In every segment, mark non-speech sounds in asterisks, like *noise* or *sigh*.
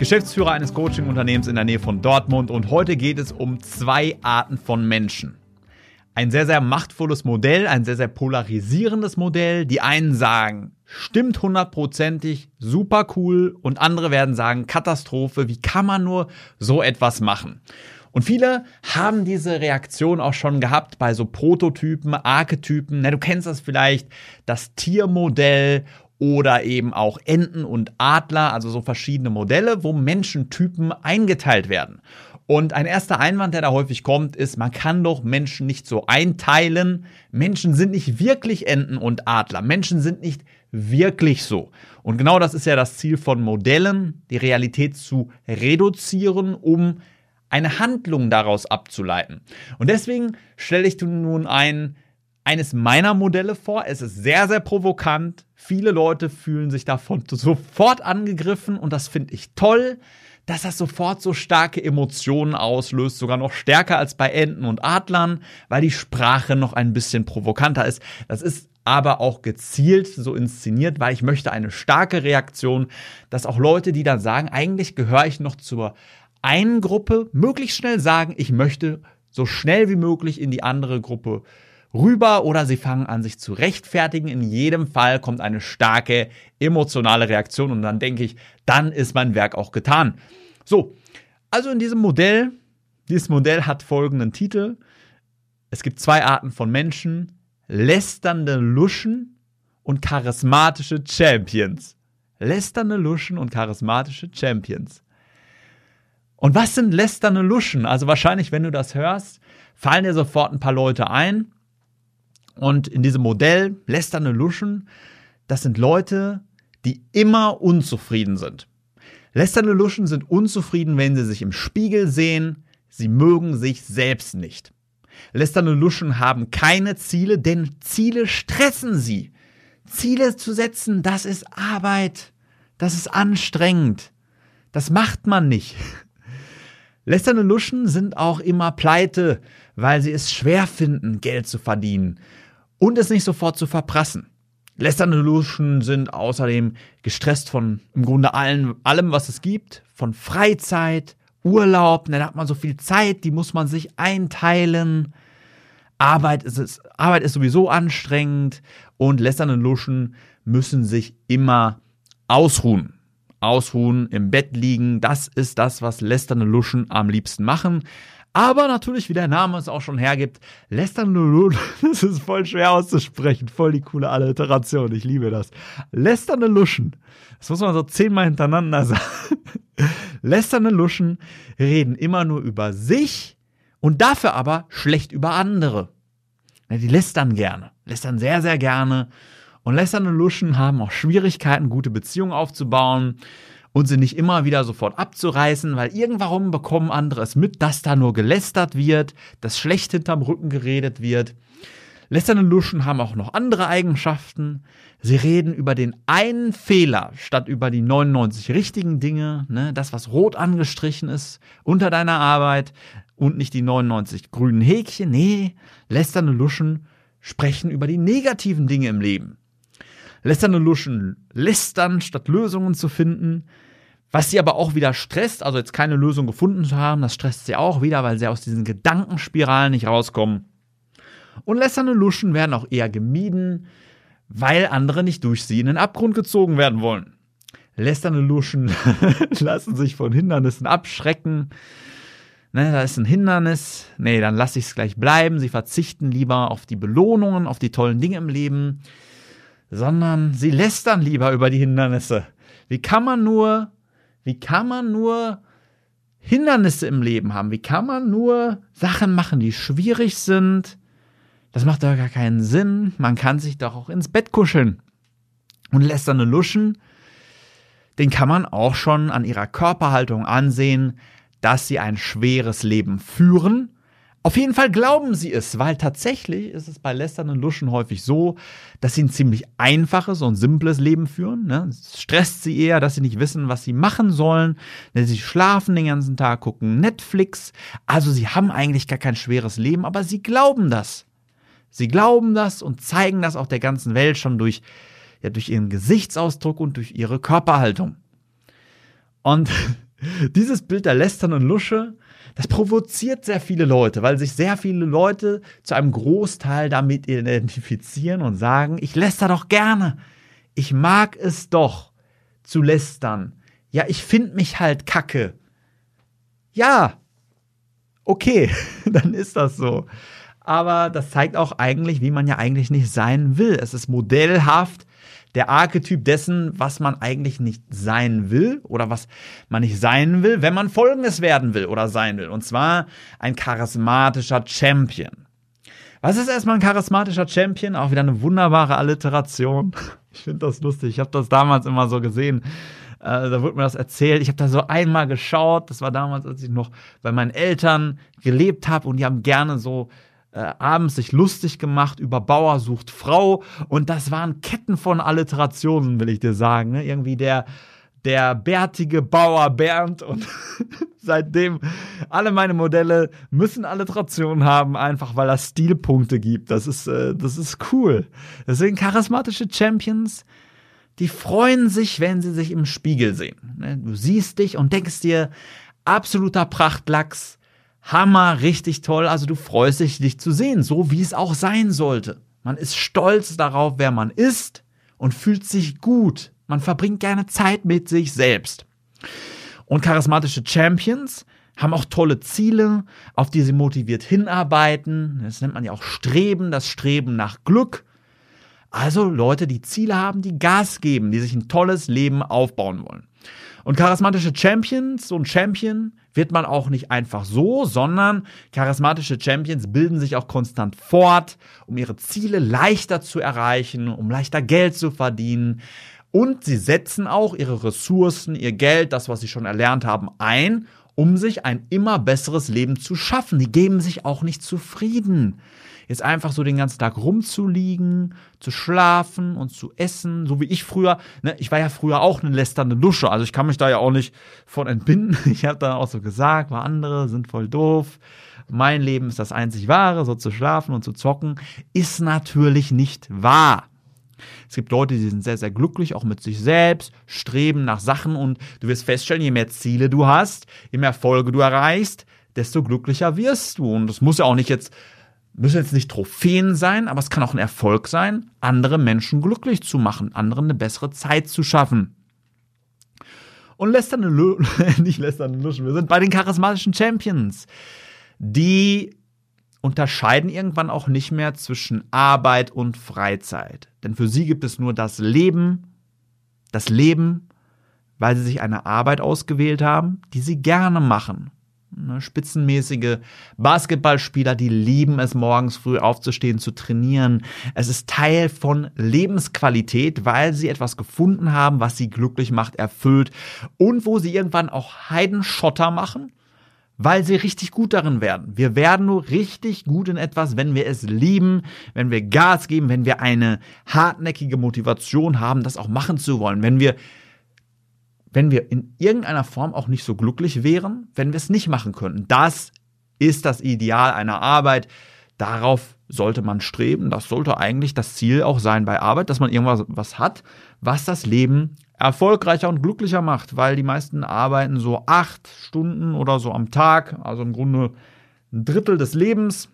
Geschäftsführer eines Coaching-Unternehmens in der Nähe von Dortmund und heute geht es um zwei Arten von Menschen. Ein sehr, sehr machtvolles Modell, ein sehr, sehr polarisierendes Modell. Die einen sagen, stimmt hundertprozentig, super cool und andere werden sagen, Katastrophe, wie kann man nur so etwas machen? Und viele haben diese Reaktion auch schon gehabt bei so Prototypen, Archetypen. Na, du kennst das vielleicht, das Tiermodell oder eben auch Enten und Adler, also so verschiedene Modelle, wo Menschentypen eingeteilt werden. Und ein erster Einwand, der da häufig kommt, ist, man kann doch Menschen nicht so einteilen. Menschen sind nicht wirklich Enten und Adler. Menschen sind nicht wirklich so. Und genau das ist ja das Ziel von Modellen, die Realität zu reduzieren, um eine Handlung daraus abzuleiten. Und deswegen stelle ich nun ein eines meiner Modelle vor. Es ist sehr, sehr provokant. Viele Leute fühlen sich davon sofort angegriffen und das finde ich toll, dass das sofort so starke Emotionen auslöst, sogar noch stärker als bei Enten und Adlern, weil die Sprache noch ein bisschen provokanter ist. Das ist aber auch gezielt so inszeniert, weil ich möchte eine starke Reaktion, dass auch Leute, die dann sagen, eigentlich gehöre ich noch zur einen Gruppe, möglichst schnell sagen, ich möchte so schnell wie möglich in die andere Gruppe rüber oder sie fangen an, sich zu rechtfertigen. In jedem Fall kommt eine starke emotionale Reaktion und dann denke ich, dann ist mein Werk auch getan. So, also in diesem Modell, dieses Modell hat folgenden Titel. Es gibt zwei Arten von Menschen, lästernde Luschen und charismatische Champions. Lästernde Luschen und charismatische Champions. Und was sind lästernde Luschen? Also wahrscheinlich, wenn du das hörst, fallen dir sofort ein paar Leute ein. Und in diesem Modell lästernde Luschen, das sind Leute, die immer unzufrieden sind. Lästernde Luschen sind unzufrieden, wenn sie sich im Spiegel sehen. Sie mögen sich selbst nicht. Lästernde Luschen haben keine Ziele, denn Ziele stressen sie. Ziele zu setzen, das ist Arbeit. Das ist anstrengend. Das macht man nicht. Lästernde Luschen sind auch immer pleite, weil sie es schwer finden, Geld zu verdienen und es nicht sofort zu verprassen. Lästernde Luschen sind außerdem gestresst von im Grunde allen, allem, was es gibt, von Freizeit, Urlaub, da hat man so viel Zeit, die muss man sich einteilen. Arbeit ist, es, Arbeit ist sowieso anstrengend und lästernde Luschen müssen sich immer ausruhen. Ausruhen, im Bett liegen, das ist das, was lästernde Luschen am liebsten machen. Aber natürlich, wie der Name es auch schon hergibt, lästernde Luschen, *laughs* das ist voll schwer auszusprechen, voll die coole Alliteration, ich liebe das. Lästernde Luschen, das muss man so zehnmal hintereinander *laughs* sagen. Lästernde Luschen reden immer nur über sich und dafür aber schlecht über andere. Die lästern gerne, lästern sehr, sehr gerne. Und lästernde Luschen haben auch Schwierigkeiten, gute Beziehungen aufzubauen und sie nicht immer wieder sofort abzureißen, weil irgendwann bekommen andere es mit, dass da nur gelästert wird, dass schlecht hinterm Rücken geredet wird. Lästernde Luschen haben auch noch andere Eigenschaften. Sie reden über den einen Fehler statt über die 99 richtigen Dinge, ne? das, was rot angestrichen ist unter deiner Arbeit und nicht die 99 grünen Häkchen. Nee, lästernde Luschen sprechen über die negativen Dinge im Leben. Lästernde Luschen lästern, statt Lösungen zu finden. Was sie aber auch wieder stresst, also jetzt keine Lösung gefunden zu haben, das stresst sie auch wieder, weil sie aus diesen Gedankenspiralen nicht rauskommen. Und lästernde Luschen werden auch eher gemieden, weil andere nicht durch sie in den Abgrund gezogen werden wollen. Lästernde Luschen *laughs* lassen sich von Hindernissen abschrecken. Ne, da ist ein Hindernis. Nee, dann lasse ich es gleich bleiben. Sie verzichten lieber auf die Belohnungen, auf die tollen Dinge im Leben sondern sie lästern lieber über die Hindernisse. Wie kann man nur, wie kann man nur Hindernisse im Leben haben? Wie kann man nur Sachen machen, die schwierig sind? Das macht doch gar keinen Sinn. Man kann sich doch auch ins Bett kuscheln. Und lästernde Luschen, den kann man auch schon an ihrer Körperhaltung ansehen, dass sie ein schweres Leben führen, Auf jeden Fall glauben sie es, weil tatsächlich ist es bei Lästern Luschen häufig so, dass sie ein ziemlich einfaches und simples Leben führen. Ne? Es stresst sie eher, dass sie nicht wissen, was sie machen sollen. Sie schlafen den ganzen Tag, gucken Netflix. Also sie haben eigentlich gar kein schweres Leben, aber sie glauben das. Sie glauben das und zeigen das auch der ganzen Welt schon durch, ja, durch ihren Gesichtsausdruck und durch ihre Körperhaltung. Und *laughs* dieses Bild der Lästern Lusche, das provoziert sehr viele Leute, weil sich sehr viele Leute zu einem Großteil damit identifizieren und sagen, ich läster doch gerne. Ich mag es doch zu lästern. Ja, ich finde mich halt kacke. Ja, okay, *laughs* dann ist das so. Aber das zeigt auch eigentlich, wie man ja eigentlich nicht sein will. Es ist modellhaft der Archetyp dessen, was man eigentlich nicht sein will oder was man nicht sein will, wenn man Folgendes werden will oder sein will. Und zwar ein charismatischer Champion. Was ist erstmal ein charismatischer Champion? Auch wieder eine wunderbare Alliteration. *laughs* Ich finde das lustig. Ich habe das damals immer so gesehen. Äh, da wurde mir das erzählt. Ich habe da so einmal geschaut. Das war damals, als ich noch bei meinen Eltern gelebt habe und die haben gerne so äh, abends sich lustig gemacht über Bauer sucht Frau und das waren Ketten von Alliterationen, will ich dir sagen. Ne? Irgendwie der, der bärtige Bauer Bernd und *laughs* seitdem alle meine Modelle müssen Alliterationen haben, einfach weil das Stilpunkte gibt. Das ist, äh, das ist cool. Deswegen charismatische Champions, die freuen sich, wenn sie sich im Spiegel sehen. Ne? Du siehst dich und denkst dir, absoluter Prachtlachs, Hammer, richtig toll. Also du freust dich, dich zu sehen, so wie es auch sein sollte. Man ist stolz darauf, wer man ist und fühlt sich gut. Man verbringt gerne Zeit mit sich selbst. Und charismatische Champions haben auch tolle Ziele, auf die sie motiviert hinarbeiten. Das nennt man ja auch Streben, das Streben nach Glück. Also Leute, die Ziele haben, die Gas geben, die sich ein tolles Leben aufbauen wollen. Und charismatische Champions, so ein Champion wird man auch nicht einfach so, sondern charismatische Champions bilden sich auch konstant fort, um ihre Ziele leichter zu erreichen, um leichter Geld zu verdienen. Und sie setzen auch ihre Ressourcen, ihr Geld, das, was sie schon erlernt haben, ein, um sich ein immer besseres Leben zu schaffen. Die geben sich auch nicht zufrieden jetzt einfach so den ganzen Tag rumzuliegen, zu schlafen und zu essen, so wie ich früher, ne, ich war ja früher auch eine lästernde Lusche, also ich kann mich da ja auch nicht von entbinden. *laughs* Ich habe dann auch so gesagt, war andere sind voll doof. Mein Leben ist das einzig wahre, so zu schlafen und zu zocken, ist natürlich nicht wahr. Es gibt Leute, die sind sehr, sehr glücklich, auch mit sich selbst, streben nach Sachen und du wirst feststellen, je mehr Ziele du hast, je mehr Erfolge du erreichst, desto glücklicher wirst du. Und das muss ja auch nicht jetzt müssen jetzt nicht Trophäen sein, aber es kann auch ein Erfolg sein, andere Menschen glücklich zu machen, anderen eine bessere Zeit zu schaffen. Und lästernde Lu *laughs* nicht lästernde Luschen, wir sind bei den charismatischen Champions. Die unterscheiden irgendwann auch nicht mehr zwischen Arbeit und Freizeit. Denn für sie gibt es nur das Leben, das Leben, weil sie sich eine Arbeit ausgewählt haben, die sie gerne machen. Ne, spitzenmäßige Basketballspieler, die lieben es, morgens früh aufzustehen, zu trainieren. Es ist Teil von Lebensqualität, weil sie etwas gefunden haben, was sie glücklich macht, erfüllt und wo sie irgendwann auch Heidenschotter machen, weil sie richtig gut darin werden. Wir werden nur richtig gut in etwas, wenn wir es lieben, wenn wir Gas geben, wenn wir eine hartnäckige Motivation haben, das auch machen zu wollen, wenn wir wenn wir in irgendeiner Form auch nicht so glücklich wären, wenn wir es nicht machen könnten. Das ist das Ideal einer Arbeit. Darauf sollte man streben. Das sollte eigentlich das Ziel auch sein bei Arbeit, dass man irgendwas was hat, was das Leben erfolgreicher und glücklicher macht, weil die meisten arbeiten so acht Stunden oder so am Tag, also im Grunde ein Drittel des Lebens.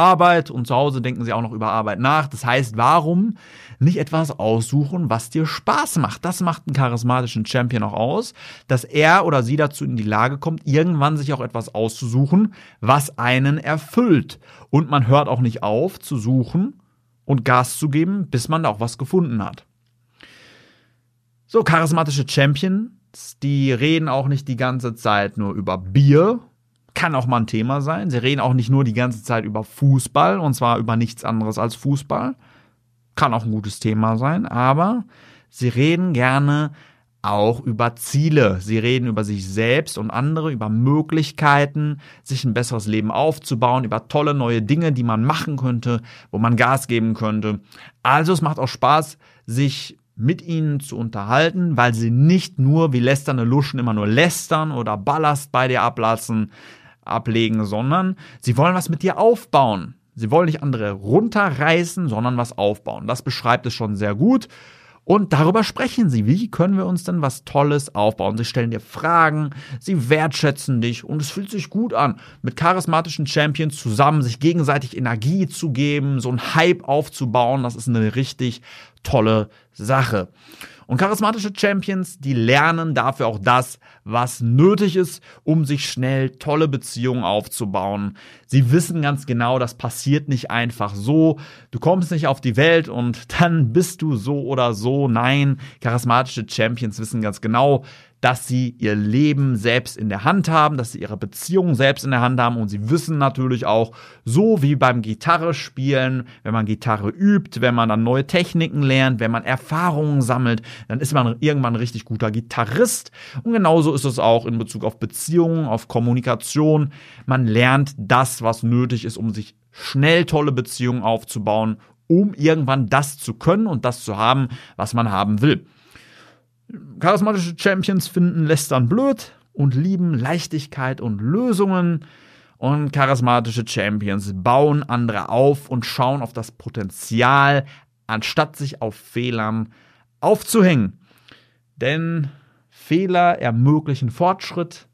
Arbeit und zu Hause denken sie auch noch über Arbeit nach. Das heißt, warum nicht etwas aussuchen, was dir Spaß macht? Das macht einen charismatischen Champion auch aus, dass er oder sie dazu in die Lage kommt, irgendwann sich auch etwas auszusuchen, was einen erfüllt. Und man hört auch nicht auf zu suchen und Gas zu geben, bis man da auch was gefunden hat. So, charismatische Champions, die reden auch nicht die ganze Zeit nur über Bier kann auch mal ein Thema sein. Sie reden auch nicht nur die ganze Zeit über Fußball und zwar über nichts anderes als Fußball. Kann auch ein gutes Thema sein, aber sie reden gerne auch über Ziele. Sie reden über sich selbst und andere, über Möglichkeiten, sich ein besseres Leben aufzubauen, über tolle neue Dinge, die man machen könnte, wo man Gas geben könnte. Also es macht auch Spaß, sich mit ihnen zu unterhalten, weil sie nicht nur wie lästernde Luschen immer nur lästern oder Ballast bei dir ablassen, ablegen, sondern sie wollen was mit dir aufbauen. Sie wollen nicht andere runterreißen, sondern was aufbauen. Das beschreibt es schon sehr gut. Und darüber sprechen sie. Wie können wir uns denn was Tolles aufbauen? Sie stellen dir Fragen, sie wertschätzen dich und es fühlt sich gut an, mit charismatischen Champions zusammen sich gegenseitig Energie zu geben, so einen Hype aufzubauen. Das ist eine richtig tolle Sache. Und charismatische Champions, die lernen dafür auch das, was nötig ist, um sich schnell tolle Beziehungen aufzubauen. Sie wissen ganz genau, das passiert nicht einfach so. Du kommst nicht auf die Welt und *laughs* dann bist du so oder so. Nein, charismatische Champions wissen ganz genau, dass sie ihr Leben selbst in der Hand haben, dass sie ihre Beziehungen selbst in der Hand haben und sie wissen natürlich auch, so wie beim Gitarre spielen, wenn man Gitarre übt, wenn man dann neue Techniken lernt, wenn man Erfahrungen sammelt, dann ist man irgendwann ein richtig guter Gitarrist. Und genauso ist es auch in Bezug auf Beziehungen, auf Kommunikation. Man lernt das, was nötig ist, um sich schnell tolle Beziehungen aufzubauen, um irgendwann das zu können und das zu haben, was man haben will. Charismatische Champions finden Lästern blöd und lieben Leichtigkeit und Lösungen. Und charismatische Champions bauen andere auf und schauen auf das Potenzial, anstatt sich auf Fehlern aufzuhängen. Denn Fehler ermöglichen Fortschritt.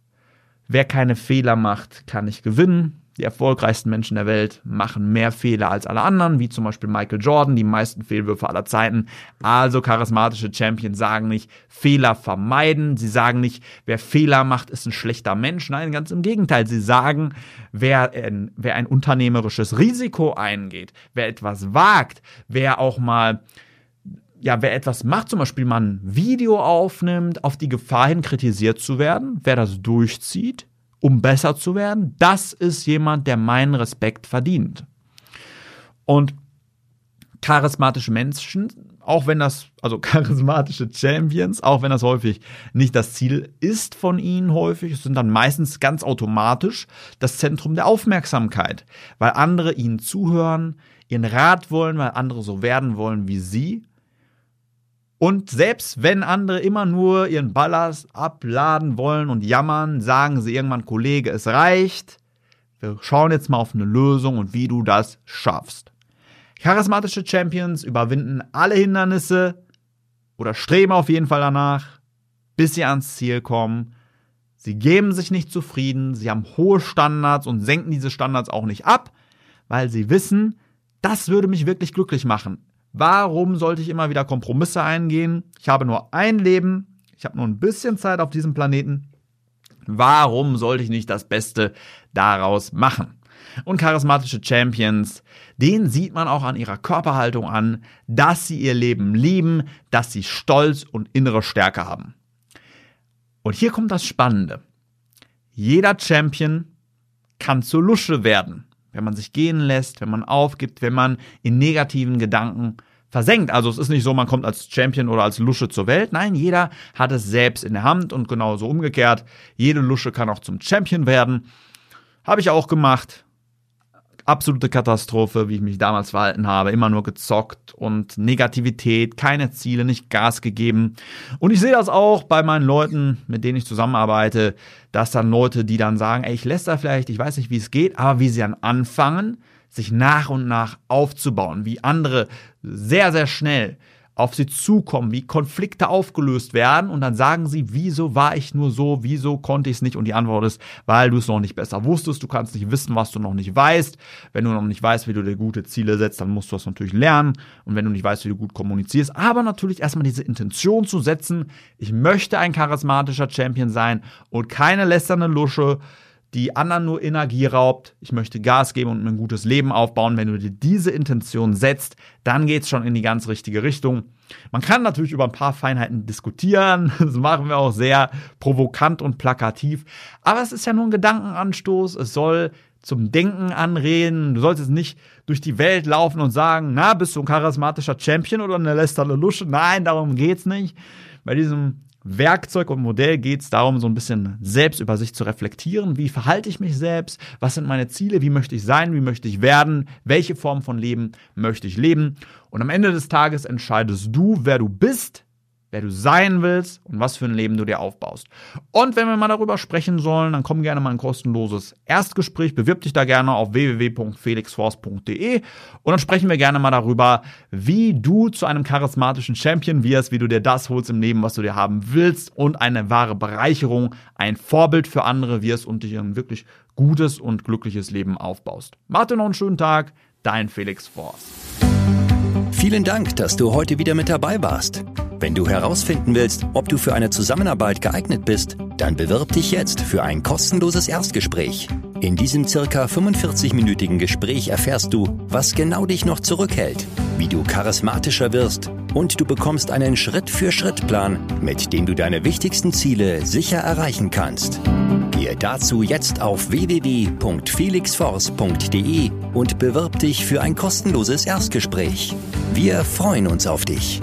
Wer keine Fehler macht, kann nicht gewinnen. Die erfolgreichsten Menschen der Welt machen mehr Fehler als alle anderen, wie zum Beispiel Michael Jordan, die meisten Fehlwürfe aller Zeiten. Also charismatische Champions sagen nicht Fehler vermeiden. Sie sagen nicht, wer Fehler macht, ist ein schlechter Mensch. Nein, ganz im Gegenteil. Sie sagen, wer ein, wer ein unternehmerisches Risiko eingeht, wer etwas wagt, wer auch mal ja, wer etwas macht, zum Beispiel mal ein Video aufnimmt, auf die Gefahr hin kritisiert zu werden, wer das durchzieht, um besser zu werden, das ist jemand, der meinen Respekt verdient. Und charismatische Menschen, auch wenn das, also *laughs* charismatische Champions, auch wenn das häufig nicht das Ziel ist von ihnen häufig, sind dann meistens ganz automatisch das Zentrum der Aufmerksamkeit, weil andere ihnen zuhören, ihren Rat wollen, weil andere so werden wollen wie sie und selbst wenn andere immer nur ihren Ballast abladen wollen und jammern, sagen sie irgendwann, Kollege, es reicht. Wir schauen jetzt mal auf eine Lösung und wie du das schaffst. Charismatische Champions überwinden alle Hindernisse oder streben auf jeden Fall danach, bis sie ans Ziel kommen. Sie geben sich nicht zufrieden, sie haben hohe Standards und senken diese Standards auch nicht ab, weil sie wissen, das würde mich wirklich glücklich machen. Warum sollte ich immer wieder Kompromisse eingehen? Ich habe nur ein Leben, ich habe nur ein bisschen Zeit auf diesem Planeten. Warum sollte ich nicht das Beste daraus machen? Und charismatische Champions, den sieht man auch an ihrer Körperhaltung an, dass sie ihr Leben lieben, dass sie Stolz und innere Stärke haben. Und hier kommt das Spannende. Jeder Champion kann zur Lusche werden wenn man sich gehen lässt, wenn man aufgibt, wenn man in negativen Gedanken versenkt. Also es ist nicht so, man kommt als Champion oder als Lusche zur Welt. Nein, jeder hat es selbst in der Hand und genauso umgekehrt. Jede Lusche kann auch zum Champion werden. Habe ich auch gemacht absolute Katastrophe, wie ich mich damals verhalten habe. Immer nur gezockt und Negativität, keine Ziele, nicht Gas gegeben. Und ich sehe das auch bei meinen Leuten, mit denen ich zusammenarbeite, dass dann Leute, die dann sagen, ey, ich lässt da vielleicht, ich weiß nicht, wie es geht, aber wie sie dann anfangen, sich nach und nach aufzubauen, wie andere sehr, sehr schnell auf sie zukommen, wie Konflikte aufgelöst werden und dann sagen sie, wieso war ich nur so, wieso konnte ich es nicht? Und die Antwort ist, weil du es noch nicht besser wusstest, du kannst nicht wissen, was du noch nicht weißt. Wenn du noch nicht weißt, wie du dir gute Ziele setzt, dann musst du das natürlich lernen. Und wenn du nicht weißt, wie du gut kommunizierst, aber natürlich erstmal diese Intention zu setzen, ich möchte ein charismatischer Champion sein und keine lästernde Lusche, die anderen nur Energie raubt. Ich möchte Gas geben und mir ein gutes Leben aufbauen. Wenn du dir diese Intention setzt, dann geht es schon in die ganz richtige Richtung. Man kann natürlich über ein paar Feinheiten diskutieren. *laughs* Das machen wir auch sehr provokant und plakativ. Aber es ist ja nur ein Gedankenanstoß. Es soll zum Denken anreden. Du solltest nicht durch die Welt laufen und sagen, na, bist du ein charismatischer Champion oder eine lästernde Lusche? Nein, darum geht's nicht. Bei diesem Werkzeug und Modell geht es darum, so ein bisschen selbst über sich zu reflektieren. Wie verhalte ich mich selbst? Was sind meine Ziele? Wie möchte ich sein? Wie möchte ich werden? Welche Form von Leben möchte ich leben? Und am Ende des Tages entscheidest du, wer du bist, wer du sein willst und was für ein Leben du dir aufbaust. Und wenn wir mal darüber sprechen sollen, dann komm gerne mal ein kostenloses Erstgespräch, bewirb dich da gerne auf www.felixforce.de und dann sprechen wir gerne mal darüber, wie du zu einem charismatischen Champion wirst, wie du dir das holst im Leben, was du dir haben willst und eine wahre Bereicherung, ein Vorbild für andere wirst und dich ein wirklich gutes und glückliches Leben aufbaust. Mach dir noch einen schönen Tag, dein Felix Force. Vielen Dank, dass du heute wieder mit dabei warst. Wenn du herausfinden willst, ob du für eine Zusammenarbeit geeignet bist, dann bewirb dich jetzt für ein kostenloses Erstgespräch. In diesem circa 45-minütigen Gespräch erfährst du, was genau dich noch zurückhält, wie du charismatischer wirst und du bekommst einen Schritt-für-Schritt-Plan, mit dem du deine wichtigsten Ziele sicher erreichen kannst. Gehe dazu jetzt auf www.felixforce.de und bewirb dich für ein kostenloses Erstgespräch. Wir freuen uns auf dich.